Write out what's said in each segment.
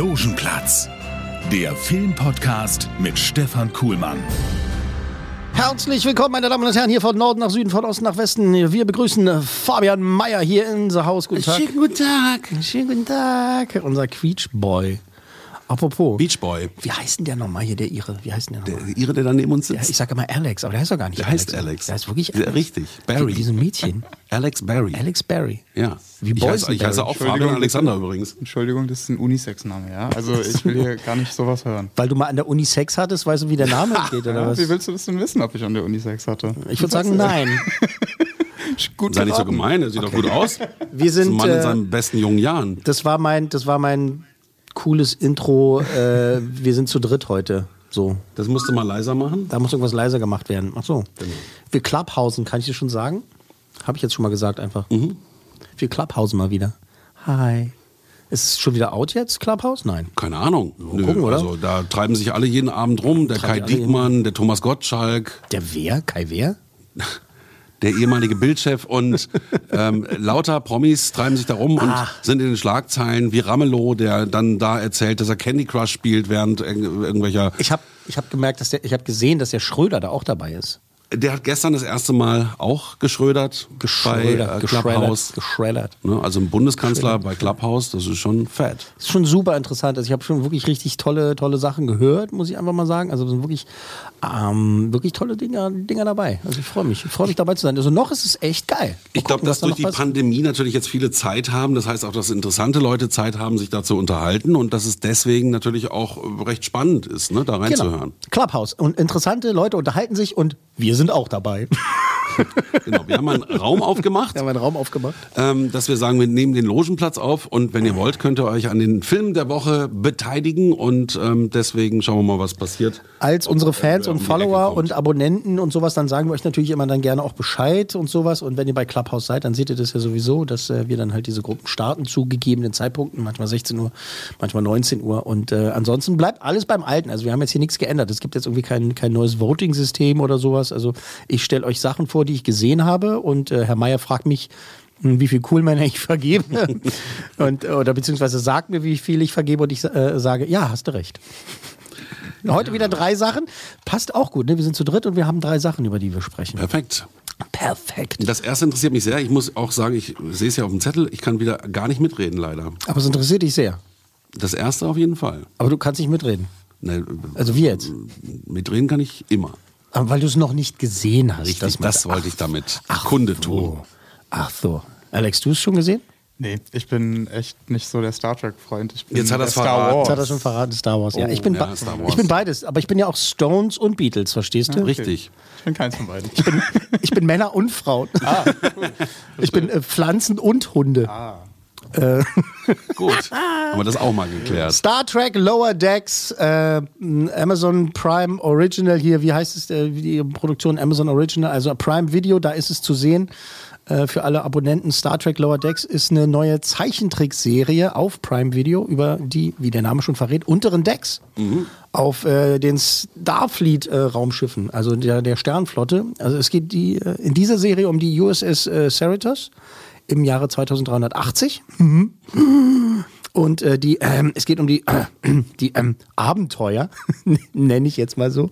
Logenplatz, der Filmpodcast mit Stefan Kuhlmann. Herzlich willkommen, meine Damen und Herren, hier von Norden nach Süden, von Osten nach Westen. Wir begrüßen Fabian Meyer hier in unser Haus. Guten Tag. Schönen guten Tag. Schönen guten Tag. Unser Quietschboy. Apropos. Beach Boy. Wie heißt denn der nochmal hier, der Ire? Wie heißt denn der nochmal? Der Ihre, der da neben uns Ja, sitzt. ich sage immer Alex, aber der heißt doch gar nicht der Alex. heißt Alex. Der heißt wirklich Alex. richtig. Barry. Wie so ein Mädchen. Alex Barry. Alex Barry. Ja. Wie ich, heiße, ich heiße auch Fabian Alexander übrigens. Entschuldigung, das ist ein Unisex-Name, ja? Also ich will hier gar nicht sowas hören. Weil du mal an der Uni Sex hattest, weißt du, wie der Name geht, oder Ja, was? wie willst du das denn wissen, ob ich an der Uni Sex hatte? Ich würde sagen, nein. Gut Sei nicht so gemein, er sieht doch gut aus. Wir Das ist ein sind. Mann in Äh, seinen besten jungen Jahren. das war mein, das war mein cooles Intro. Äh, wir sind zu dritt heute. So. Das musst du mal leiser machen. Da muss irgendwas leiser gemacht werden. Ach so. Wir Clubhausen, kann ich dir schon sagen? Habe ich jetzt schon mal gesagt einfach. Mhm. Wir Clubhausen mal wieder. Hi. Ist es schon wieder out jetzt, Clubhouse? Nein. Keine Ahnung. Nö, gucken, oder? Also da treiben sich alle jeden Abend rum. Der Treiben Kai Diekmann, der Thomas Gottschalk, Der wer? Kai wer? der ehemalige Bildchef und ähm, lauter Promis treiben sich da rum und Ah. sind in den Schlagzeilen wie Ramelow, der dann da erzählt, dass er Candy Crush spielt während irg- irgendwelcher Ich habe ich hab gemerkt, dass der, ich habe gesehen, dass der Schröder da auch dabei ist. Der hat gestern das erste Mal auch geschrödert, Geschrödert, bei äh, Clubhouse. geschreddert. Ne, also ein Bundeskanzler bei Clubhouse, das ist schon fett. ist schon super interessant. Also ich habe schon wirklich richtig tolle, tolle Sachen gehört, muss ich einfach mal sagen. Also es sind wirklich, ähm, wirklich tolle Dinger, Dinger dabei. Also ich freue mich, ich freue mich dabei zu sein. Also noch ist es echt geil. Mal Ich glaube, dass durch die passiert. Pandemie natürlich jetzt viele Zeit haben. Das heißt auch, dass interessante Leute Zeit haben, sich da zu unterhalten und dass es deswegen natürlich auch recht spannend ist, ne, da reinzuhören. Genau. Clubhouse. Und interessante Leute unterhalten sich und wir sind auch dabei. Genau. Wir haben einen Raum aufgemacht. Wir haben einen Raum aufgemacht. ähm, dass wir sagen, wir nehmen den Logenplatz auf und wenn ihr wollt, könnt ihr euch an den Film der Woche beteiligen und ähm, deswegen schauen wir mal, was passiert. Als unsere Fans und Follower und Abonnenten und sowas, dann sagen wir euch natürlich immer dann gerne auch Bescheid und sowas. Und wenn ihr bei Clubhouse seid, dann seht ihr das ja sowieso, dass äh, wir dann halt diese Gruppen starten zu gegebenen Zeitpunkten, manchmal 16 Uhr, manchmal 19 Uhr. Und äh, ansonsten bleibt alles beim Alten. Also wir haben jetzt hier nichts geändert. Es gibt jetzt irgendwie kein, kein neues Voting-System oder sowas. Also ich stelle euch Sachen vor, die ich gesehen habe und äh, Herr Meier fragt mich, hm, wie viel Coolmänner ich vergebe und oder beziehungsweise sagt mir, wie viel ich vergebe und ich äh, sage, ja, hast du recht. Heute wieder drei Sachen. Passt auch gut, ne? Wir sind zu dritt und wir haben drei Sachen, über die wir sprechen. Perfekt. Perfekt. Das erste interessiert mich sehr. Ich muss auch sagen, ich sehe es ja auf dem Zettel, ich kann wieder gar nicht mitreden, leider. Aber es interessiert dich sehr. Das erste auf jeden Fall. Aber du kannst nicht mitreden. Ne, Also wie jetzt? mitreden kann ich immer. Aber weil du es noch nicht gesehen hast. Richtig, das, wollte ich damit Ach Kunde so. tun. Ach so. Alex, du es schon gesehen? Nee, ich bin echt nicht so der Star Trek-Freund. Ich bin Jetzt hat er's Star verraten. Wars. Das hat er schon verraten, Star Wars. Ja, ich bin, ja, be- Star Wars. ich bin beides. Aber ich bin ja auch Stones und Beatles, verstehst du? Richtig. Ich bin keins von beiden. Ich bin Männer und Frauen. Ah, ich bin äh, Pflanzen und Hunde. Gut. Haben wir das auch mal geklärt. Star Trek Lower Decks, äh, Amazon Prime Original hier, wie heißt es, äh, die Produktion Amazon Original, also Prime Video, da ist es zu sehen. Äh, für alle Abonnenten Star Trek Lower Decks ist eine neue Zeichentrickserie auf Prime Video über die, wie der Name schon verrät, unteren Decks auf äh, den Starfleet äh, Raumschiffen, also der, der Sternflotte. Also es geht die, äh, in dieser Serie um die USS äh, Cerritos im Jahre 2380. Und äh, die, ähm, es geht um die, äh, die ähm, Abenteuer, nenne ich jetzt mal so,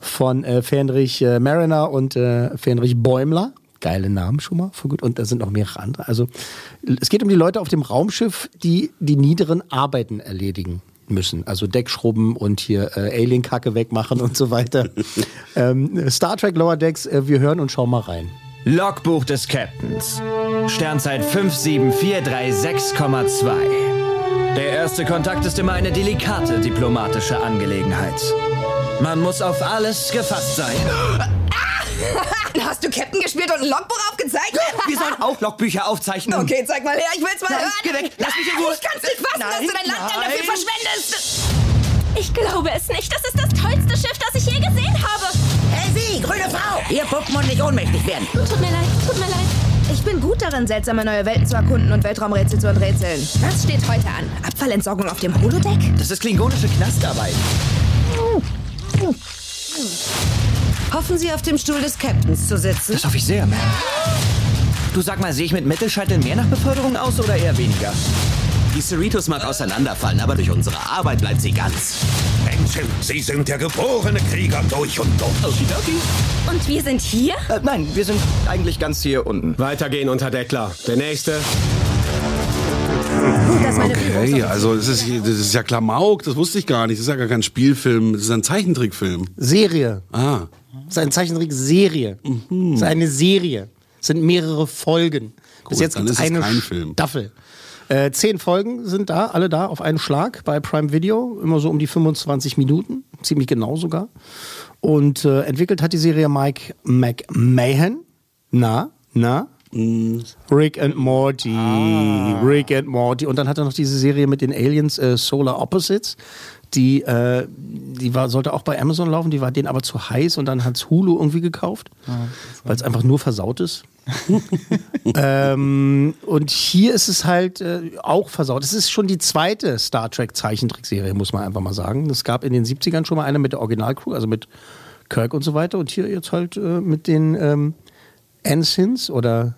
von äh, Fähnrich äh, Mariner und äh, Fähnrich Bäumler. Geile Namen schon mal. Für gut. Und da sind noch mehrere andere. Also es geht um die Leute auf dem Raumschiff, die die niederen Arbeiten erledigen müssen. Also Deckschrubben und hier äh, Alien-Kacke wegmachen und so weiter. ähm, Star Trek Lower Decks, äh, wir hören und schauen mal rein. Logbuch des Captains. Sternzeit 57436,2. Der erste Kontakt ist immer eine delikate diplomatische Angelegenheit. Man muss auf alles gefasst sein. Hast du Captain gespielt und ein Logbuch aufgezeichnet? Wir sollen auch Logbücher aufzeichnen. Okay, zeig mal her, ich will's mal Nein, hören. geh weg, lass mich in Ruhe. Ich kann's nicht fassen, dass Nein, du dein Landgeld dafür verschwendest. Ich glaube es nicht. Das ist das tollste Schiff, das ich je gesehen habe. Grüne Frau! Hier puppen und nicht ohnmächtig werden. Tut mir leid, tut mir leid. Ich bin gut darin, seltsame neue Welten zu erkunden und Weltraumrätsel zu enträtseln. Was steht heute an? Abfallentsorgung auf dem Holodeck? Das ist klingonische Knastarbeit. Hoffen Sie, auf dem Stuhl des Captains zu sitzen? Das hoffe ich sehr, Ma'am. Du sag mal, sehe ich mit Mittelscheitel mehr nach Beförderung aus oder eher weniger? Die Cerritos mag auseinanderfallen, aber durch unsere Arbeit bleibt sie ganz. Menschen, Sie sind der geborene Krieger durch und durch. Okidoki. Und wir sind hier? Äh, nein, wir sind eigentlich ganz hier unten. Weitergehen unter Deckler. Der nächste. Okay, also das ist, das ist ja Klamauk, das wusste ich gar nicht. Das ist ja gar kein Spielfilm, das ist ein Zeichentrickfilm. Serie. Ah. Das ist eine Zeichentrickserie. Mhm. Das ist eine Serie. Es sind mehrere Folgen. Bis Gut, jetzt dann gibt es ist es eine kein Film. Staffel. Äh, zehn Folgen sind da, alle da auf einen Schlag bei Prime Video. Immer so um die 25 Minuten. Ziemlich genau sogar. Und äh, entwickelt hat die Serie Mike McMahon. Na, na? Rick and Morty. Rick and Morty. Und dann hat er noch diese Serie mit den Aliens äh, Solar Opposites. Die, äh, die war, sollte auch bei Amazon laufen, die war denen aber zu heiß und dann hat's Hulu irgendwie gekauft, weil es einfach nur versaut ist. ähm, und hier ist es halt äh, auch versaut. Es ist schon die zweite Star Trek Zeichentrickserie, muss man einfach mal sagen. Es gab in den 70ern schon mal eine mit der Originalcrew, also mit Kirk und so weiter. Und hier jetzt halt äh, mit den ähm, Ensigns oder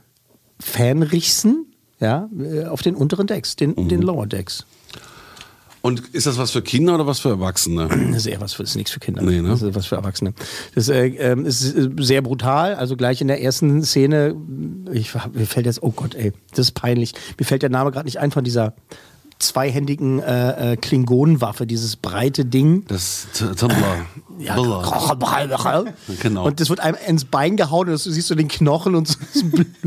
Fanrichsen, ja, äh, auf den unteren Decks, den, den Lower Decks. Und ist das was für Kinder oder was für Erwachsene? Das ist eher was für, ist nichts für Kinder. Nee, ne? Das ist was für Erwachsene. Das äh, ähm, ist äh, sehr brutal. Also gleich in der ersten Szene, ich, mir fällt jetzt, oh Gott, ey, das ist peinlich. Mir fällt der Name gerade nicht ein von dieser zweihändigen äh, äh, Klingonenwaffe, dieses breite Ding. Das T- Tumblr. Ja, Blah. Genau. Und das wird einem ins Bein gehauen und du siehst so den Knochen und so.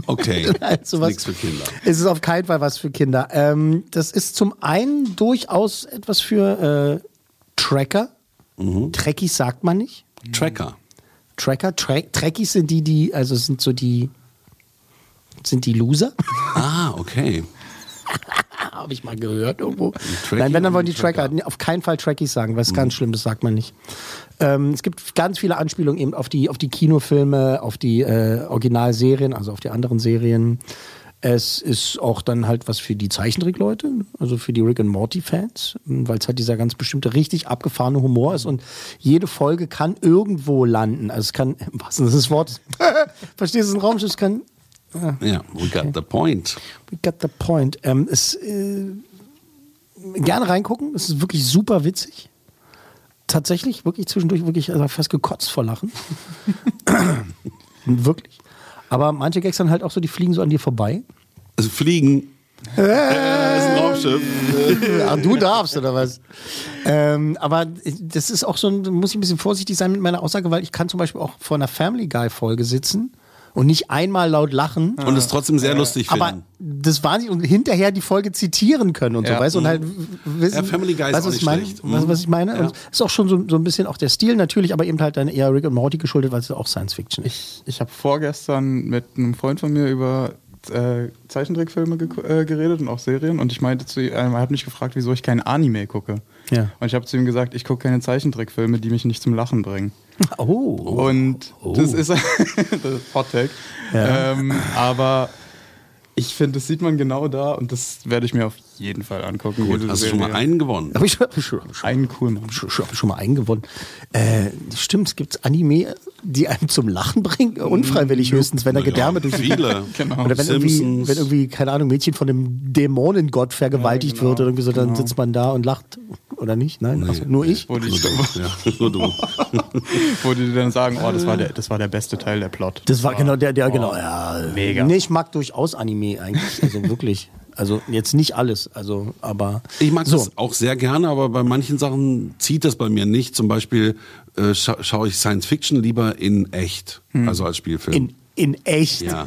Okay. Also Nichts für Kinder. Es ist auf keinen Fall was für Kinder. Ähm, das ist zum einen durchaus etwas für äh, Tracker. Mhm. Trekkies sagt man nicht. Tracker. Tracker, Tra Trekkies sind die, die, also sind so die, sind die Loser. Ah, okay. Habe ich mal gehört irgendwo. Nein, wenn dann wollen die Tracker. Auf keinen Fall Trekkies sagen, was ist Mhm. ganz schlimm, das sagt man nicht. Ähm, es gibt ganz viele Anspielungen eben auf die, auf die Kinofilme, auf die äh, Originalserien, also auf die anderen Serien. Es ist auch dann halt was für die Zeichentrickleute, also für die Rick and Morty Fans, weil es halt dieser ganz bestimmte richtig abgefahrene Humor ist und jede Folge kann irgendwo landen. Also es kann, wahrsten Sinne des Wortes, verstehst du, ein Raumschiff, es kann Ja, we got the point. We got the point. Ähm, es, äh, gerne reingucken. Es ist wirklich super witzig. Tatsächlich, wirklich zwischendurch wirklich also fast gekotzt vor Lachen. wirklich. Aber manche Gags dann halt auch so, die fliegen so an dir vorbei. Also fliegen. Äh, das ist ein Raumschiff. Ach, du darfst, oder was? Ähm, aber das ist auch so, ein- muss ich ein bisschen vorsichtig sein mit meiner Aussage, weil ich kann zum Beispiel auch vor einer Family Guy-Folge sitzen und nicht einmal laut lachen. Und es trotzdem sehr lustig aber finden. das war nicht und hinterher die Folge zitieren können und Ja. so, weißt du? Und halt Mhm. wissen, Ja, Family Guy ist was ich nicht meine? schlecht. Weißt du, was ich meine? Ja. Und ist auch schon so, so ein bisschen auch der Stil natürlich, aber eben halt dann eher Rick und Morty geschuldet, weil es ja auch Science Fiction ist. Ich, ich habe vorgestern mit einem Freund von mir über äh, Zeichentrickfilme geko- äh, geredet und auch Serien und ich meinte zu ihm, er hat mich gefragt, wieso ich kein Anime gucke. Ja. Und ich habe zu ihm gesagt, ich gucke keine Zeichentrickfilme, die mich nicht zum Lachen bringen. Oh. Und das ist das ist Hot Take. Ja. Ähm, aber ich finde, das sieht man genau da und das werde ich mir auf jeden Fall angucken. Gut, hast du schon mal einen gewonnen? Hab ich schon, hab ich schon, hab ich schon, Einen cool, Mann. schon, schon, hab ich schon mal einen gewonnen. Äh, stimmt, es gibt Anime, die einem zum Lachen bringen, unfreiwillig höchstens, wenn er Na ja, Gedärme durch viele. Genau. Oder wenn irgendwie, wenn irgendwie, keine Ahnung, Mädchen von einem Dämonengott vergewaltigt Ja, genau, wird oder irgendwie so, dann genau. sitzt man da und lacht. Oder nicht? Nein? Ach so, nur ich? Wo die, Ja, nur du. wo die dann sagen, oh, das war der, das war der beste Teil der Plot. Das war genau der, der, Oh, genau, ja. mega. Nee, ich mag durchaus Anime eigentlich. Also wirklich. Also jetzt nicht alles, also, aber. Ich mag so. das auch sehr gerne, aber bei manchen Sachen zieht das bei mir nicht. Zum Beispiel äh, scha schaue ich Science Fiction lieber in echt, also als Spielfilm. In, in echt. ja,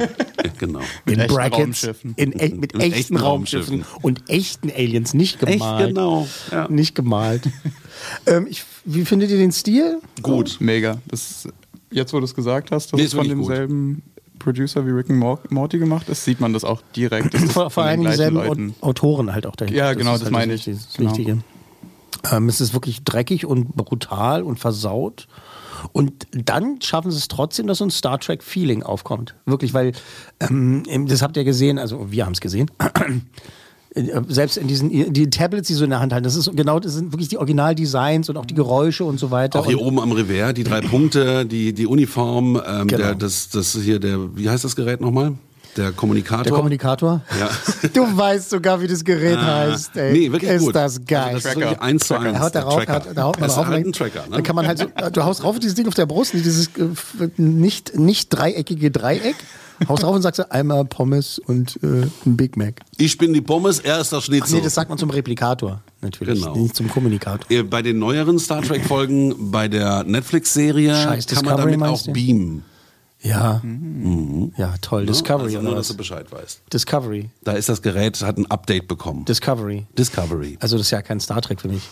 genau. in echten Brackets. Raumschiffen. In, e mit, Mit echten, echten Raumschiffen. Raumschiffen. und echten Aliens, nicht gemalt. Echt genau. Ja. Nicht gemalt. ähm, ich, wie findet ihr den Stil? Gut. Mega. Das Jetzt, wo du es gesagt hast, dass Nee, es ist von wirklich gut. demselben Producer wie Rick and Mor- Morty gemacht ist, sieht man das auch direkt. Das Vor, vor von allem den gleichen dieselben Autoren halt auch dahinter. Ja, genau, ist das meine Wichtige- ich. Das Genau. Wichtige. Ähm, es ist wirklich dreckig und brutal und versaut. Und dann schaffen sie es trotzdem, dass so ein Star Trek-Feeling aufkommt. Wirklich, weil, ähm, das habt ihr gesehen, also wir haben es gesehen. Selbst in diesen die Tablets, die so in der Hand halten, das ist genau, das sind wirklich die Originaldesigns und auch die Geräusche und so weiter. Auch hier und oben am Revers, die drei Punkte, die, die Uniform, ähm, Genau. der, das, das hier, der, wie heißt das Gerät nochmal? Der Kommunikator. der Kommunikator. Ja. Du weißt sogar, wie das Gerät Ah, heißt. Ey. Nee, wirklich ist gut. das geil. Also das ist wirklich eins zu eins. Er haut da der rauf, Tracker. hat, da haut man ist drauf. halt ein Tracker, ne? Dann kann man halt so, du haust rauf dieses Ding auf der Brust, dieses äh, nicht, nicht dreieckige Dreieck. Haust drauf und sagst einmal Pommes und äh, ein Big Mac. Ich bin die Pommes, er ist das Ach Schnitzel. nee, das sagt man zum Replikator natürlich, Genau. nicht zum Kommunikator. Bei den neueren Star Trek-Folgen, bei der Netflix-Serie, Scheiß kann man damit auch beamen. Ja, Mhm. ja toll. Discovery Also oder nur, dass du Bescheid weißt. Discovery. Da ist das Gerät, hat ein Update bekommen. Discovery. Discovery. Also das ist ja kein Star Trek für mich.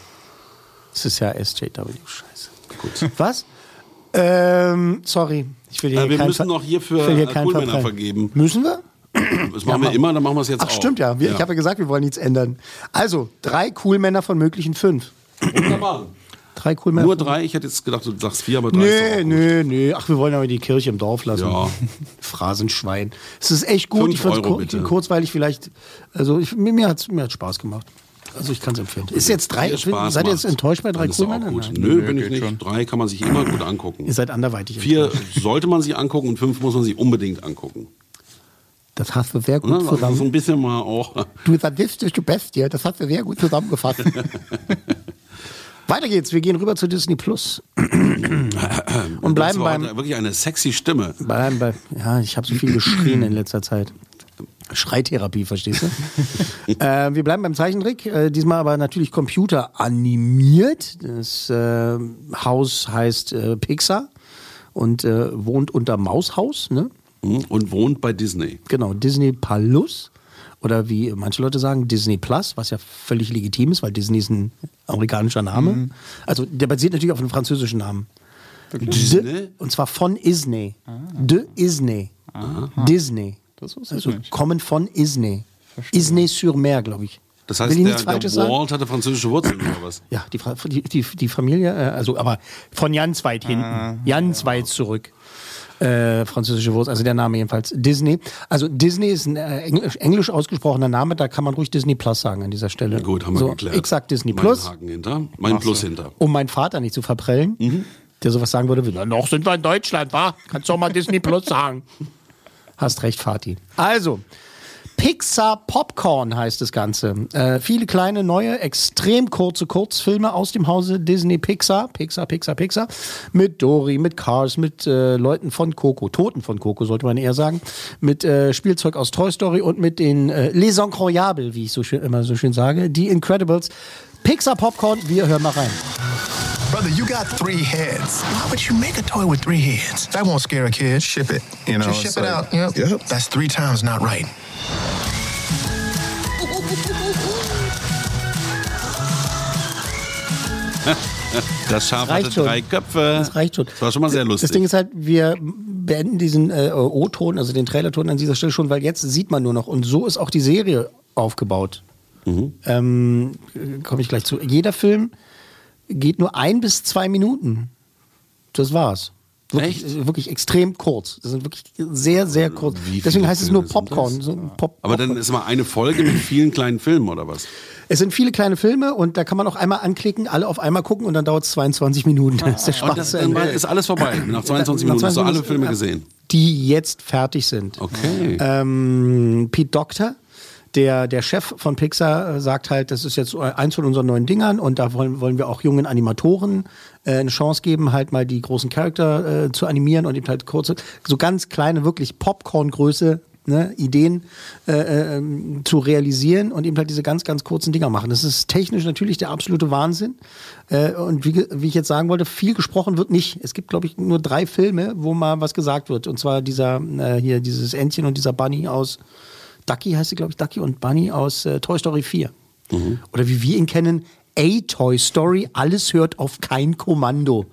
Das ist ja SJW. Scheiße. Gut. Was? Ähm, sorry. Ich will hier Äh, wir müssen Ver- noch hier für hier Coolmänner vergeben. Müssen wir? Das machen wir mach- immer, dann machen wir es jetzt Ach auch. stimmt ja. Wir, Ich habe ja gesagt, wir wollen nichts ändern. Also, drei Coolmänner von möglichen fünf. Wunderbar. Drei Coolmänner. Nur drei, ich hätte jetzt gedacht, du sagst vier, aber drei Nee, nee, nee. Ach, wir wollen aber die Kirche im Dorf lassen. Ja. Phrasenschwein. Es ist echt gut. Fünf ich kur- bitte. kurzweilig vielleicht. Also ich, mir, mir hat es mir hat's Spaß gemacht. Also ich kann es empfehlen. Ist jetzt drei. Spaß seid ihr jetzt enttäuscht bei drei gut. Nein. Nö, bin ich nicht. Drei kann man sich immer gut angucken. Ihr seid anderweitig. Vier sollte man sich angucken und fünf muss man sich unbedingt angucken. Das hast du sehr gut Ne? Also so zusammen. ein bisschen mal auch. Du sadistische Bestie, das hast du sehr gut zusammengefasst. Weiter geht's, wir gehen rüber zu Disney Plus. Und bleiben beim, wirklich eine sexy Stimme. bleiben bei, ja, ich habe so viel geschrien in letzter Zeit. Schreitherapie, verstehst du? äh, wir bleiben beim Zeichentrick, äh, diesmal aber natürlich computeranimiert. Das äh, Haus heißt äh, Pixar und äh, wohnt unter Maushaus, ne? Hm? Und wohnt bei Disney. Genau, Disney Plus. Oder wie manche Leute sagen, Disney Plus, was ja völlig legitim ist, weil Disney ist ein amerikanischer Name. Also der basiert natürlich auf einem französischen Namen. Disney? De, und zwar von Isney. De Isney. Disney. Das wusste ich Also nicht. kommen von Isney. Isney sur Mer, glaube ich. Das heißt, Will ich der, der? Walt hatte französische Wurzeln oder was? Ja, die, die, die, die Familie, äh, also aber von ganz weit hinten, ganz weit zurück. Äh, französische Wurzel, also der Name jedenfalls Disney. Also Disney ist ein äh, englisch, englisch ausgesprochener Name, da kann man ruhig Disney Plus sagen an dieser Stelle. Gut, haben wir so, geklärt. Ich sag Disney Mein Plus, Haken hinter, mein Plus hinter. um meinen Vater nicht zu verprellen, Mhm. der sowas sagen würde, "Na, noch sind wir in Deutschland, wa? Kannst doch mal Disney Plus sagen. Hast recht, Vati. Also, Pixar Popcorn heißt das Ganze. Äh, viele kleine, neue, extrem kurze Kurzfilme aus dem Hause Disney Pixar. Pixar, Pixar, Pixar. Mit Dory, mit Cars, mit äh, Leuten von Coco, Toten von Coco, sollte man eher sagen. Mit äh, Spielzeug aus Toy Story und mit den äh, Les Incroyables, wie ich so schön, immer so schön sage. Die Incredibles. Pixar Popcorn, wir hören mal rein. Brother, you got three heads. Why would you make a toy with three heads? That won't scare a kid. Ship it. You know, Just ship it like- out. Yep. Yep. That's three times not right. Das Schaf hatte Reicht schon. drei Köpfe. Das reicht schon. Das war schon mal sehr lustig. Das Ding ist halt, wir beenden diesen äh, O-Ton, also den Trailerton an dieser Stelle schon, weil jetzt sieht man nur noch. Und so ist auch die Serie aufgebaut. Mhm. Ähm, Komme ich gleich zu. Jeder Film geht nur ein bis zwei Minuten. Das war's. Wirklich, äh, wirklich extrem kurz. Das sind wirklich sehr, sehr kurz. Wie Deswegen heißt es nur Filme Popcorn. So Pop Aber dann ist mal eine Folge mit vielen kleinen Filmen oder was? es sind viele kleine Filme und da kann man auch einmal anklicken, alle auf einmal gucken und dann dauert es 22 Minuten. Dann ist der Spaß Und das, dann ist alles vorbei. Nach 22 Nach Minuten hast du 22 alle Filme gesehen. Die jetzt fertig sind. Okay. Ähm, Pete Doctor, der, der Chef von Pixar, äh, sagt halt, das ist jetzt eins von unseren neuen Dingern und da wollen, wollen wir auch jungen Animatoren äh, eine Chance geben, halt mal die großen Charakter äh, zu animieren und eben halt kurze, so ganz kleine, wirklich Popcorn-Größe. Ne, Ideen äh, ähm, zu realisieren und eben halt diese ganz, ganz kurzen Dinger machen. Das ist technisch natürlich der absolute Wahnsinn. Äh, und wie, wie ich jetzt sagen wollte, viel gesprochen wird nicht. Es gibt, glaube ich, nur drei Filme, wo mal was gesagt wird. Und zwar dieser äh, hier, dieses Entchen und dieser Bunny aus Ducky heißt sie, glaube ich, Ducky und Bunny aus äh, Toy Story 4. Oder wie wir ihn kennen, A Toy Story, alles hört auf kein Kommando.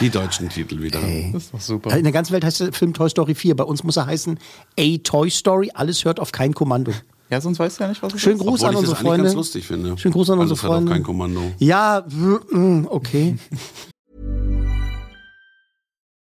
Die deutschen Titel wieder. Das ist doch super. In der ganzen Welt heißt der Film Toy Story 4. Bei uns muss er heißen A Toy Story. Alles hört auf kein Kommando. Ja, sonst weißt du ja nicht, was es Schönen. Gruß Obwohl an unsere Freunde. ganz lustig finde. Schönen Gruß an Alles unsere hat Freunde. kein Kommando. Ja, mm, okay.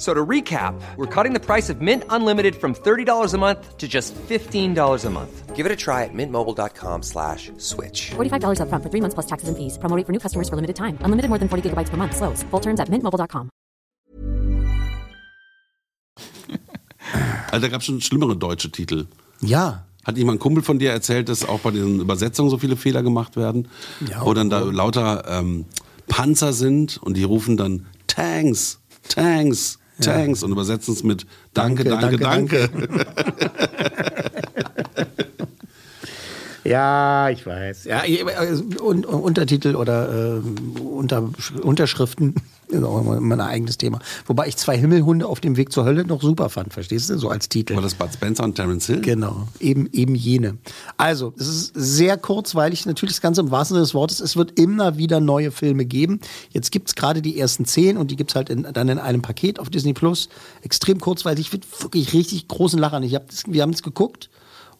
So to recap, we're cutting the price of Mint Unlimited from $30 a month to just $15 a month. Give it a try at mintmobile.com slash switch. $45 upfront for three months plus taxes and fees. Promo rate for new customers for limited time. Unlimited more than 40 gigabytes per month. Slows. Full terms at mintmobile.com. Also da gab es schon schlimmere deutsche Titel. Ja. Hat jemand ein Kumpel von dir erzählt, dass auch bei den Übersetzungen so viele Fehler gemacht werden? Ja, wo dann da lauter ähm, Panzer sind und die rufen dann Tanks, Tanks, Ja. Tanks und übersetzen es mit Danke, danke, Danke, danke. Ja, ich weiß. Ja, äh, und, Untertitel oder äh, unter, Unterschriften ist auch immer mein eigenes Thema. Wobei ich zwei Himmelhunde auf dem Weg zur Hölle noch super fand, verstehst du? So als Titel. War das Bud Spencer und Terence Hill? Genau, eben, eben jene. Also, es ist sehr kurzweilig, natürlich das Ganze im wahrsten Sinne des Wortes. Es wird immer wieder neue Filme geben. Jetzt gibt's gerade die ersten zehn und die gibt's halt in, dann in einem Paket auf Disney Plus. Extrem kurzweilig, wird wirklich richtig großen Lachern. Ich hab das, wir haben es geguckt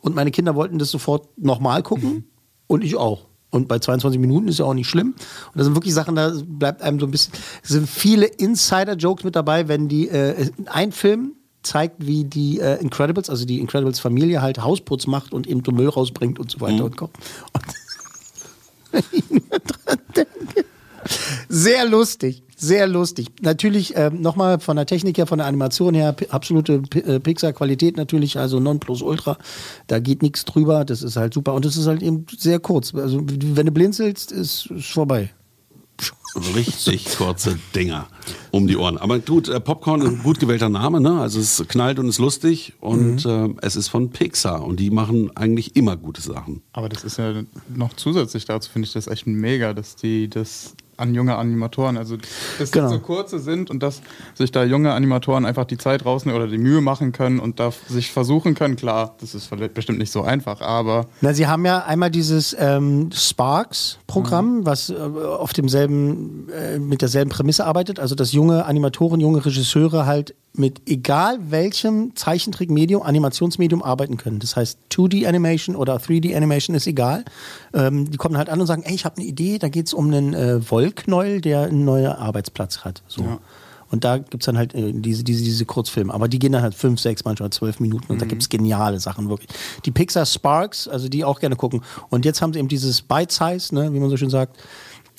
und meine Kinder wollten das sofort nochmal gucken und ich auch. Und bei 22 Minuten ist ja auch nicht schlimm. Und da sind wirklich Sachen, da bleibt einem so ein bisschen, es sind viele Insider-Jokes mit dabei, wenn die, äh, ein Film zeigt, wie die äh, Incredibles, also die Incredibles Familie halt Hausputz macht und eben Müll rausbringt und so weiter und kommt. Und wenn ich nur dran denke. Sehr lustig, sehr lustig. Natürlich ähm, nochmal von der Technik her, von der Animation her, absolute P- äh, Pixar-Qualität natürlich, also Nonplusultra. Da geht nichts drüber, das ist halt super. Und es ist halt eben sehr kurz. Also wenn du blinzelst, ist es vorbei. Richtig kurze Dinger um die Ohren. Aber gut, äh, Popcorn ist ein gut gewählter Name, ne? Also es knallt und ist lustig und Mhm. äh, es ist von Pixar und die machen eigentlich immer gute Sachen. Aber das ist ja noch zusätzlich dazu, finde ich das echt mega, dass die das an junge Animatoren, also dass Genau. die so kurze sind und dass sich da junge Animatoren einfach die Zeit rausnehmen oder die Mühe machen können und da sich versuchen können. Klar, das ist bestimmt nicht so einfach, aber Na, Sie haben ja einmal dieses ähm, Sparks-Programm, was äh, auf demselben, äh, mit derselben Prämisse arbeitet, also dass junge Animatoren, junge Regisseure halt mit egal welchem Zeichentrickmedium, Animationsmedium arbeiten können. Das heißt 2D-Animation oder 3D-Animation ist egal. Ähm, die kommen halt an und sagen, ey, ich habe eine Idee, da geht es um einen äh, Wollknäuel, der einen neuen Arbeitsplatz hat. So. Und da gibt's dann halt äh, diese, diese, diese Kurzfilme. Aber die gehen dann halt fünf, sechs, manchmal zwölf Minuten und da gibt's geniale Sachen wirklich. Die Pixar Sparks, also die auch gerne gucken. Und jetzt haben sie eben dieses Bite-Size, ne, wie man so schön sagt,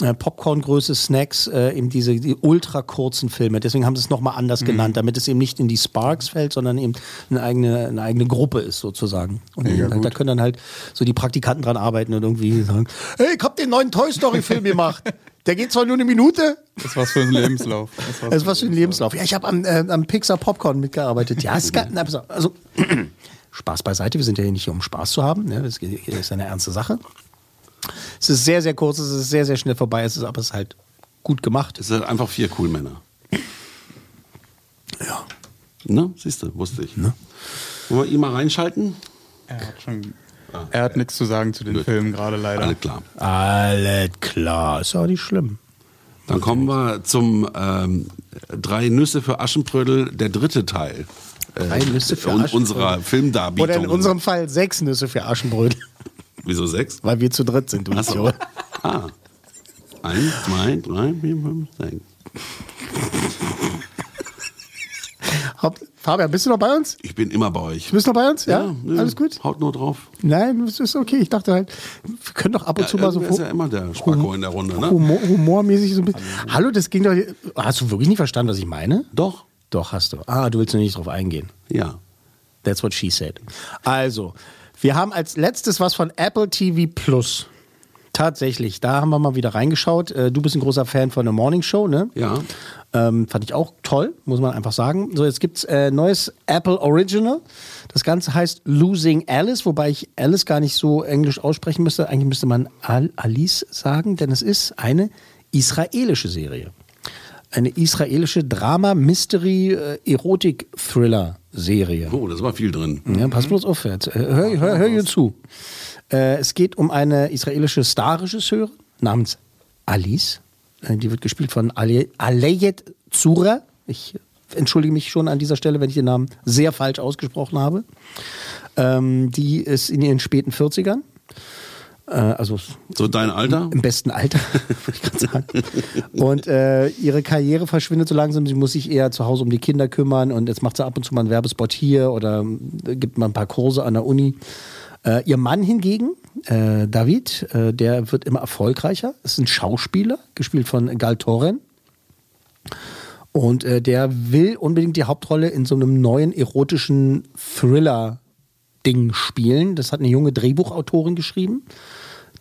äh, Popcorn-Größe, Snacks, äh, eben diese die ultra kurzen Filme. Deswegen haben sie es nochmal anders genannt, damit es eben nicht in die Sparks fällt, sondern eben eine eigene, eine eigene Gruppe ist sozusagen. Und Mega da, da können dann halt so die Praktikanten dran arbeiten und irgendwie sagen, hey, ich hab den neuen Toy Story-Film gemacht. Der geht zwar nur eine Minute, das was für ein Lebenslauf. Das ist das was für ein Lebenslauf. Ja, ich habe am, äh, am Pixar Popcorn mitgearbeitet. Ja, ist auf. Also, Spaß beiseite. Wir sind ja hier nicht hier, um Spaß zu haben. Ne? Das ist eine ernste Sache. Es ist sehr, sehr kurz. Es ist sehr, sehr schnell vorbei. Es ist aber es ist halt gut gemacht. Es sind einfach vier cool Männer. Ja. Ne? Siehst du, wusste ich. Ne? Wollen wir ihn mal reinschalten? Er hat schon. Er hat nichts zu sagen zu den Filmen gerade leider. Alles klar. Alles klar. Ist auch nicht schlimm. Dann kommen wir zum ähm, Drei Nüsse für Aschenbrödel, der dritte Teil. äh, Drei Nüsse für Aschenbrödel. Unserer Filmdarbietung. Oder in unserem Fall sechs Nüsse für Aschenbrödel. Wieso sechs? Weil wir zu dritt sind, du Ach so. Ah. Eins, zwei, drei, vier, fünf, sechs. Fabian, bist du noch bei uns? Ich bin immer bei euch. Du bist noch bei uns? Ja? nö, Alles gut? Haut nur drauf. Nein, das ist okay. Ich dachte halt, wir können doch ab und Ja, zu mal so irgendwer ist ja immer der Spacko in der Runde, ne? Humor, humormäßig so ein bisschen. Hallo, das ging doch. Hast du wirklich nicht verstanden, was ich meine? Doch. Doch, hast du. Ah, du willst nur nicht drauf eingehen. Ja. That's what she said. Also, wir haben als letztes was von Apple TV Plus. Tatsächlich, da haben wir mal wieder reingeschaut. Äh, Du bist ein großer Fan von der Morning Show, ne? Ja. Ähm, fand ich auch toll, muss man einfach sagen. So, jetzt gibt's äh, neues Apple Original. Das Ganze heißt Losing Alice, wobei ich Alice gar nicht so englisch aussprechen müsste. Eigentlich müsste man Al Alice sagen, denn es ist eine israelische Serie. Eine israelische Drama-Mystery-Erotik-Thriller-Serie. Oh, da ist aber viel drin. Ja, pass bloß auf jetzt. Äh, Hör, hör, hör hier zu. Äh, es geht um eine israelische Starregisseurin namens Alice. Äh, Die wird gespielt von Ale- Aleyet Zura. Ich entschuldige mich schon an dieser Stelle, wenn ich den Namen sehr falsch ausgesprochen habe. Ähm, die ist in ihren späten 40ern. Äh, also So dein Alter? im besten Alter, würde ich gerade sagen. Und äh, ihre Karriere verschwindet so langsam. Sie muss sich eher zu Hause um die Kinder kümmern und jetzt macht sie ab und zu mal einen Werbespot hier oder äh, gibt mal ein paar Kurse an der Uni. Äh, ihr Mann hingegen, äh, David, äh, der wird immer erfolgreicher. Ist ein Schauspieler, gespielt von Gal Toren. Und der will unbedingt die Hauptrolle in so einem neuen erotischen Thriller-Ding spielen. Das hat eine junge Drehbuchautorin geschrieben.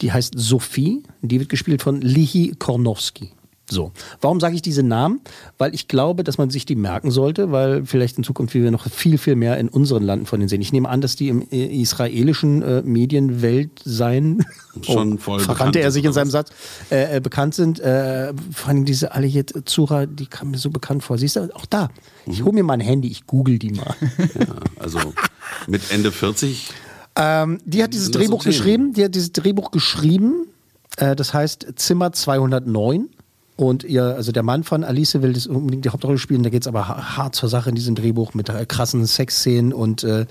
Die heißt Sophie. Die wird gespielt von Lihi Kornowski. So, warum sage ich diese Namen? Weil ich glaube, dass man sich die merken sollte, weil vielleicht in Zukunft wir noch viel, viel mehr in unseren Landen von denen sehen. Ich nehme an, dass die im äh, israelischen äh, Medienwelt sein, Schon voll verrannte er sich in seinem? Satz, äh, äh, bekannt sind. Äh, vor allem diese Aliyet Zura, die kam mir so bekannt vor. Siehst du, auch da. Mhm. Ich hole mir mal ein Handy, ich google die mal. Also mit Ende 40. Ähm, die hat dieses Drehbuch Themen? geschrieben. Die hat dieses Drehbuch geschrieben. Äh, das heißt Zimmer 209. Und ihr, also der Mann von Alice will das unbedingt die Hauptrolle spielen. Da geht es aber ha- hart zur Sache in diesem Drehbuch mit äh, krassen Sexszenen. Und äh,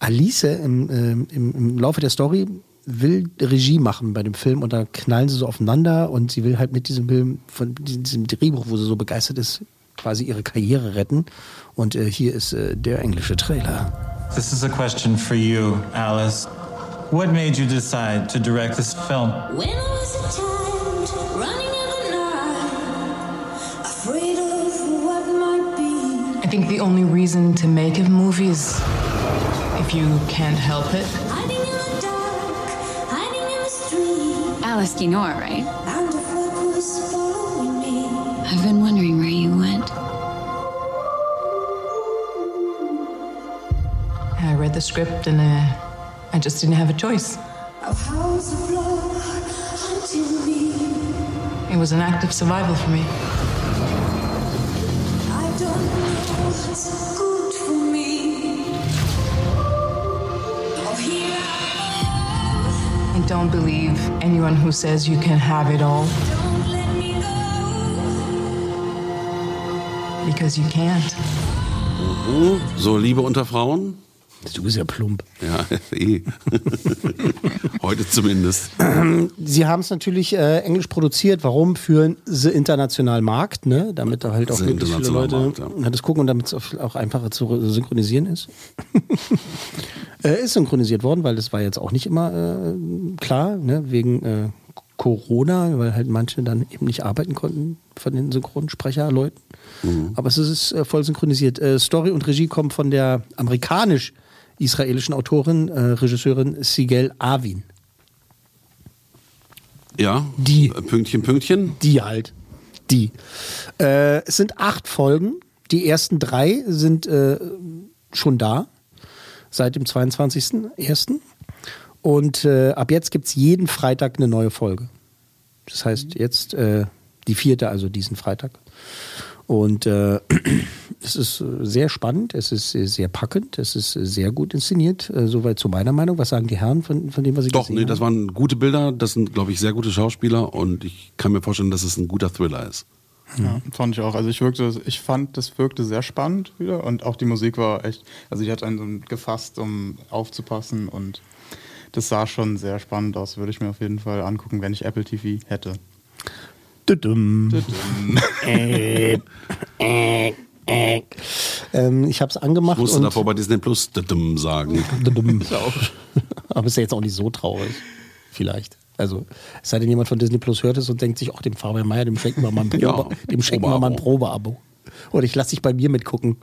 Alice im, ähm, im, im Laufe der Story will Regie machen bei dem Film und da knallen sie so aufeinander und sie will halt mit diesem Film, von diesem Drehbuch, wo sie so begeistert ist, quasi ihre Karriere retten. Und äh, hier ist äh, der englische Trailer. This is a question for you, Alice. What made you decide to direct this film? When I was a child, running in the night, afraid of what might be. I think the only reason to make a movie is if you can't help it. Hiding in the dark, hiding in the street. Alice, you know her, right? Bound of what was following me. I've been wondering where you went. I read the script and uh, I just didn't have a choice. It was an act of survival for me. I don't know what's good for me. Here I I don't believe anyone who says you can have it all. Because you can't. So, Liebe unter Frauen? Du bist ja plump. Ja, eh. Heute zumindest. Sie haben es natürlich äh, englisch produziert. Warum? Für the internationalen Markt, ne? damit da halt auch möglichst viele Leute Markt, ja. das gucken und damit es auch einfacher zu synchronisieren ist. äh, ist synchronisiert worden, weil das war jetzt auch nicht immer äh, klar, ne? wegen äh, Corona, weil halt manche dann eben nicht arbeiten konnten von den Synchronsprecherleuten. Aber es ist äh, voll synchronisiert. Äh, Story und Regie kommen von der amerikanisch-israelischen Autorin, äh, Regisseurin Sigel Avin. Ja. Die. Pünktchen, Pünktchen. Die halt. Die. Äh, es sind acht Folgen. Die ersten drei sind äh, schon da. Seit dem 22.01. Und äh, ab jetzt gibt es jeden Freitag eine neue Folge. Das heißt, jetzt äh, die vierte, also diesen Freitag. Und äh, es ist äh, sehr spannend, es ist äh, sehr packend, es ist äh, sehr gut inszeniert. Äh, soweit zu meiner Meinung. Was sagen die Herren von, von dem, was ich Doch, gesehen nee, habe? das waren gute Bilder, das sind, glaube ich, sehr gute Schauspieler und ich kann mir vorstellen, dass es ein guter Thriller ist. Ja, fand ich auch. Also ich wirkte, ich fand, das wirkte sehr spannend wieder und auch die Musik war echt, also die hat einen so gefasst, um aufzupassen und das sah schon sehr spannend aus. Würde ich mir auf jeden Fall angucken, wenn ich Apple TV hätte. Äh, äh, äh. Ähm, ich habe es angemacht. Ich musste und davor bei Disney Plus sagen. Aber ist ja jetzt auch nicht so traurig. Vielleicht. Also, es sei denn, jemand von Disney Plus hört es und denkt sich, ach, dem Fabian Meyer, dem schenken wir mal ein, Probe, Ja, dem schenken wir mal ein Probeabo. Oder ich lasse dich bei mir mitgucken.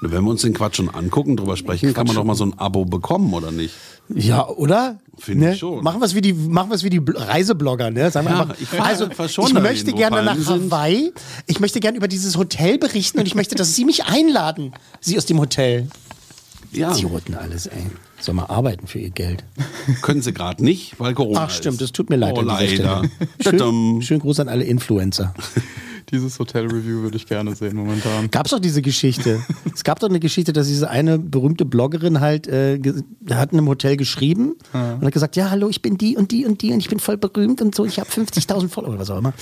Wenn wir uns den Quatsch schon angucken, drüber sprechen, kann man doch mal so ein Abo bekommen, oder nicht? Ja, oder? Finde ne? ich schon. Machen wir es wie die, machen wir es wie die Bl- Reiseblogger, ne? Sagen wir Ja, einfach, ich also ich möchte gerne nach. Hawaii. Ich möchte gerne über dieses Hotel berichten und ich möchte, dass Sie mich einladen. Sie aus dem Hotel. Ja. Idioten alles, ey. Soll mal arbeiten für ihr Geld. Können sie gerade nicht, weil Corona Ach stimmt, das tut mir leid. Oh, leider. Schön, schönen Gruß an alle Influencer. Dieses Hotel-Review würde ich gerne sehen momentan. Gab es doch diese Geschichte. es gab doch eine Geschichte, dass diese eine berühmte Bloggerin halt, äh, hat in einem Hotel geschrieben und hat gesagt, ja, hallo, ich bin die und die und die und ich bin voll berühmt und so, ich habe 50.000 Follower oder was auch immer.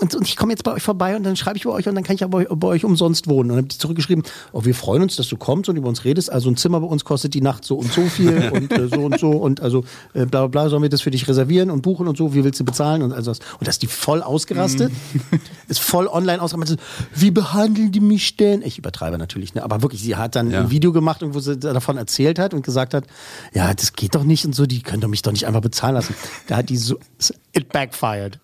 Und, und ich komme jetzt bei euch vorbei und dann schreibe ich bei euch und dann kann ich aber bei, bei euch umsonst wohnen. Und dann habe ich zurückgeschrieben, oh, wir freuen uns, dass du kommst und über uns redest. Also ein Zimmer bei uns kostet die Nacht so und so viel und äh, so und so und also äh, bla bla bla, sollen wir das für dich reservieren und buchen und so, wie willst du bezahlen und also das. Und da ist die voll ausgerastet, ist voll online ausgerastet. Wie behandeln die mich denn? Ich übertreibe natürlich, ne? aber wirklich, sie hat dann ein Video gemacht, und wo sie davon erzählt hat und gesagt hat, ja, das geht doch nicht und so, die können doch mich doch nicht einfach bezahlen lassen. Da hat die so, it backfired.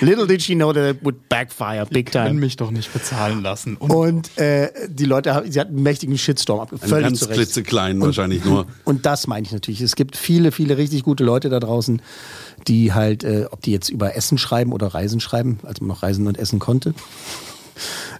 Little did she know that it would backfire big time. Können mich doch nicht bezahlen lassen. Und äh, die Leute, haben- sie hatten einen mächtigen Shitstorm ab. Völlig ganz Und- wahrscheinlich nur. Und das meine ich natürlich. Es gibt viele, viele richtig gute Leute da draußen, die halt, äh, ob die jetzt über Essen schreiben oder Reisen schreiben, als man noch reisen und essen konnte.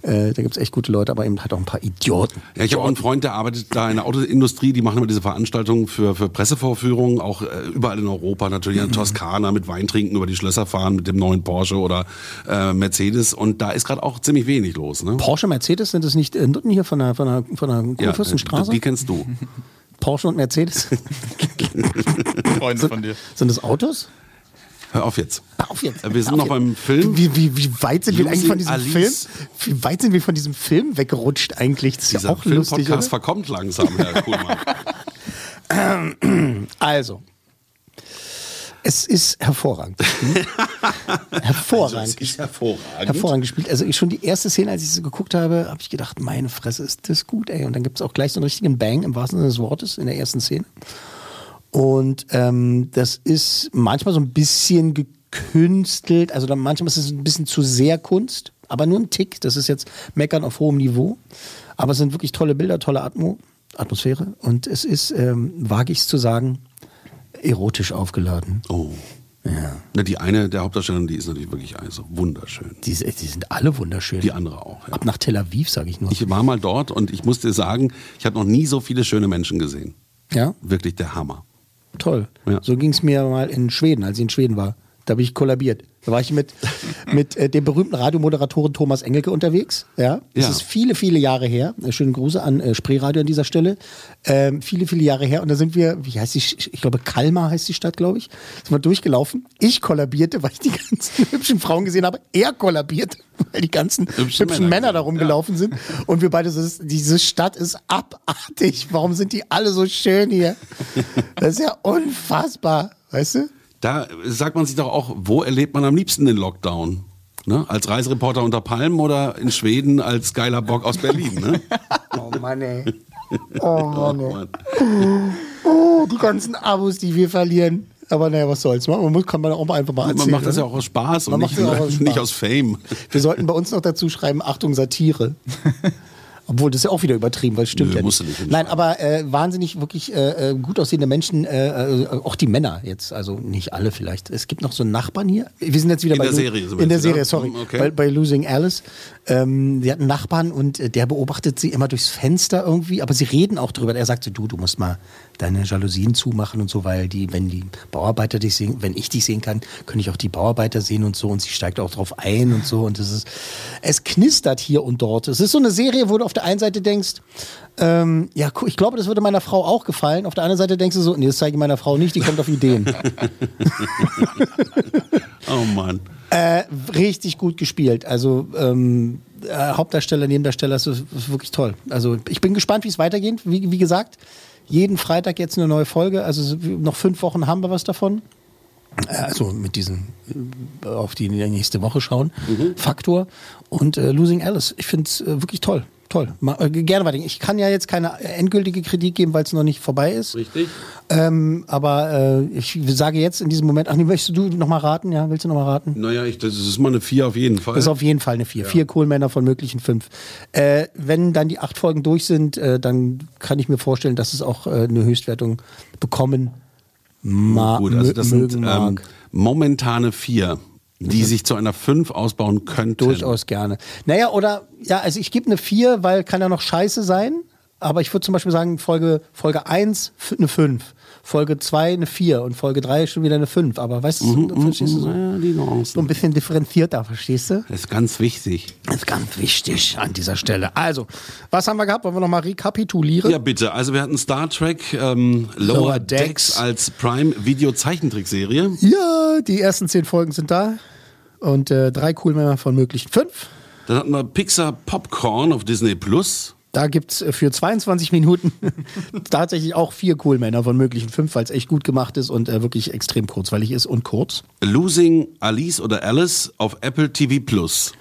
Äh, da gibt es echt gute Leute, aber eben halt auch ein paar Idioten. Ja, ich habe auch einen Freund, der arbeitet da in der Autoindustrie, die machen immer diese Veranstaltungen für, für Pressevorführungen, auch äh, überall in Europa, natürlich in Toskana mit Wein trinken, über die Schlösser fahren mit dem neuen Porsche oder äh, Mercedes und da ist gerade auch ziemlich wenig los. Ne? Porsche, Mercedes, sind das nicht äh, Nutten hier von der, von der, von der Ja, Kurfürstenstraße? die kennst du. Porsche und Mercedes? Freunde von dir. Sind das Autos? Hör auf jetzt. Hör auf jetzt. Äh, Wir sind noch auf beim jetzt. Film. Wie, wie, wie weit sind wir Lucy eigentlich von diesem Alice. Film? Wie weit sind wir von diesem Film weggerutscht eigentlich? Das ist ja Dieser auch lustig. Oder? verkommt langsam, Herr Kuhlmann. Also, es ist hervorragend. hervorragend. Also, es ist hervorragend. Hervorragend gespielt. Also schon die erste Szene, als ich sie geguckt habe, habe ich gedacht, meine Fresse, ist das gut, ey. Und dann gibt es auch gleich so einen richtigen Bang im wahrsten Sinne des Wortes in der ersten Szene. Und ähm, das ist manchmal so ein bisschen gekünstelt, also dann manchmal ist es ein bisschen zu sehr Kunst, aber nur ein Tick. Das ist jetzt Meckern auf hohem Niveau. Aber es sind wirklich tolle Bilder, tolle Atmo, Atmosphäre. Und es ist, ähm, wage ich es zu sagen, erotisch aufgeladen. Oh. Ja. Na, die eine der Hauptdarstellerin, die ist natürlich wirklich also wunderschön. Die, die sind alle wunderschön. Die andere auch. Ja. Ab nach Tel Aviv, sage ich nur. Ich war mal dort und ich muss dir sagen, ich habe noch nie so viele schöne Menschen gesehen. ja, Wirklich der Hammer. Toll. Ja. So ging es mir mal in Schweden, als ich in Schweden war. Da bin ich kollabiert. Da war ich mit, mit äh, dem berühmten Radiomoderatoren Thomas Engelke unterwegs. Ja, das Ja. ist viele, viele Jahre her. Äh, Schönen Gruße an äh, Spreeradio an dieser Stelle. Ähm, viele, viele Jahre her. Und da sind wir, wie heißt die, ich glaube Kalmar heißt die Stadt, glaube ich. Sind wir durchgelaufen. Ich kollabierte, weil ich die ganzen hübschen Frauen gesehen habe. Er kollabiert, weil die ganzen Hübsche hübschen Männer Männer, da rumgelaufen sind. Und wir beide so, diese Stadt ist abartig. Warum sind die alle so schön hier? Das ist ja unfassbar. Weißt du? Da sagt man sich doch auch, wo erlebt man am liebsten den Lockdown? Ne? Als Reisereporter unter Palmen oder in Schweden als geiler Bock aus Berlin? Ne? Oh Mann, ey. Oh Mann, ey. Mann. Oh, die ganzen Abos, die wir verlieren. Aber naja, was soll's. Man muss, kann man auch mal einfach mal erzählen. Man macht das ja oder? auch aus Spaß Man und macht nicht, aus Spaß. nicht aus Fame. Wir sollten bei uns noch dazu schreiben, Achtung, Satire. Obwohl, das ist ja auch wieder übertrieben, weil es stimmt Nö, ja nicht. nicht Nein, aber äh, wahnsinnig wirklich äh, äh, gut aussehende Menschen, äh, äh, auch die Männer jetzt, also nicht alle vielleicht. Es gibt noch so einen Nachbarn hier. Wir sind jetzt wieder In bei der Lo- Serie In der wieder. Serie, sorry. Hm, okay. Bei, bei Losing Alice. Ähm, die hat einen Nachbarn und äh, der beobachtet sie immer durchs Fenster irgendwie, aber sie reden auch drüber. Er sagt so, du, du musst mal deine Jalousien zumachen und so, weil die, wenn die Bauarbeiter dich sehen, wenn ich dich sehen kann, kann ich auch die Bauarbeiter sehen und so und sie steigt auch drauf ein und so und es ist, es knistert hier und dort. Es ist so eine Serie, wo du auf der einen Seite denkst, ähm, ja, ich glaube, das würde meiner Frau auch gefallen. Auf der anderen Seite denkst du so, nee, das zeige ich meiner Frau nicht, die kommt auf Ideen. Oh Mann. Äh, richtig gut gespielt. Also ähm, äh, Hauptdarsteller, Nebendarsteller, das ist, ist wirklich toll. Also ich bin gespannt, wie es weitergeht. Wie, wie gesagt, jeden Freitag jetzt eine neue Folge. Also so- noch fünf Wochen haben wir was davon. Äh, Also mit diesen äh, auf die nächste Woche schauen. Faktor und äh, Losing Alice. Ich finde es äh, wirklich toll. Toll. Ma, äh, gerne weiter. Ich kann ja jetzt keine endgültige Kritik geben, weil es noch nicht vorbei ist. Richtig. Ähm, aber äh, ich sage jetzt in diesem Moment, ach nee, möchtest du noch mal raten? Ja, willst du noch mal raten? Naja, ich, das ist mal eine 4 auf jeden Fall. Das ist auf jeden Fall eine vier. Vier Kohlmänner von möglichen fünf. Äh, wenn dann die acht Folgen durch sind, äh, dann kann ich mir vorstellen, dass es auch äh, eine Höchstwertung bekommen ma Gut, also das sind ähm, mag. momentane 4, die sich zu einer 5 ausbauen könnten. Durchaus gerne. Naja, oder, ja, also ich gebe eine vier, weil kann ja noch scheiße sein. aber ich würde zum Beispiel sagen, Folge, Folge 1 f- eine 5, Folge 2 eine 4 und Folge 3 schon wieder eine 5. Aber weißt du, Mhm, verstehst du mhm, so? ja, die Nuancen. So ein bisschen differenzierter, verstehst du? Das ist ganz wichtig. Das ist ganz wichtig an dieser Stelle. Also, was haben wir gehabt? Wollen wir nochmal rekapitulieren? Ja, bitte. Also wir hatten Star Trek ähm, Lower, Lower Decks. Decks. als Prime-Video-Zeichentrickserie. Ja, die ersten 10 Folgen sind da. Und äh, drei Coolmänner von möglichen fünf. Dann hatten wir Pixar Popcorn auf Disney Plus. Da gibt's äh, für 22 Minuten tatsächlich auch vier Coolmänner von möglichen fünf, weil es echt gut gemacht ist und äh, wirklich extrem kurzweilig ist und kurz. Losing Alice oder Alice auf Apple TV Plus.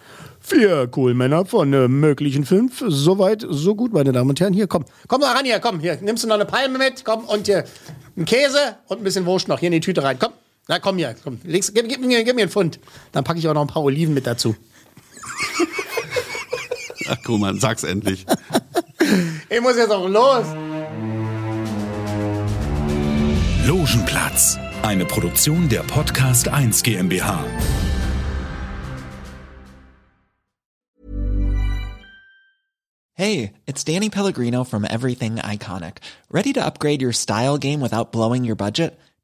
Vier Coolmänner von äh, möglichen fünf. Soweit, so gut, meine Damen und Herren. Hier, komm. Komm mal ran hier, komm. Hier, nimmst du noch eine Palme mit? Komm, und hier einen Käse und ein bisschen Wurst noch hier in die Tüte rein. Komm. Na komm hier, komm. Leg's, gib, gib, mir, gib mir einen Pfund. Dann packe ich auch noch ein paar Oliven mit dazu. Ach guck mal, sag's endlich. Ich muss jetzt auch los. Logenplatz, eine Produktion der Podcast 1 GmbH. Hey, it's Danny Pellegrino from Everything Iconic. Ready to upgrade your style game without blowing your budget?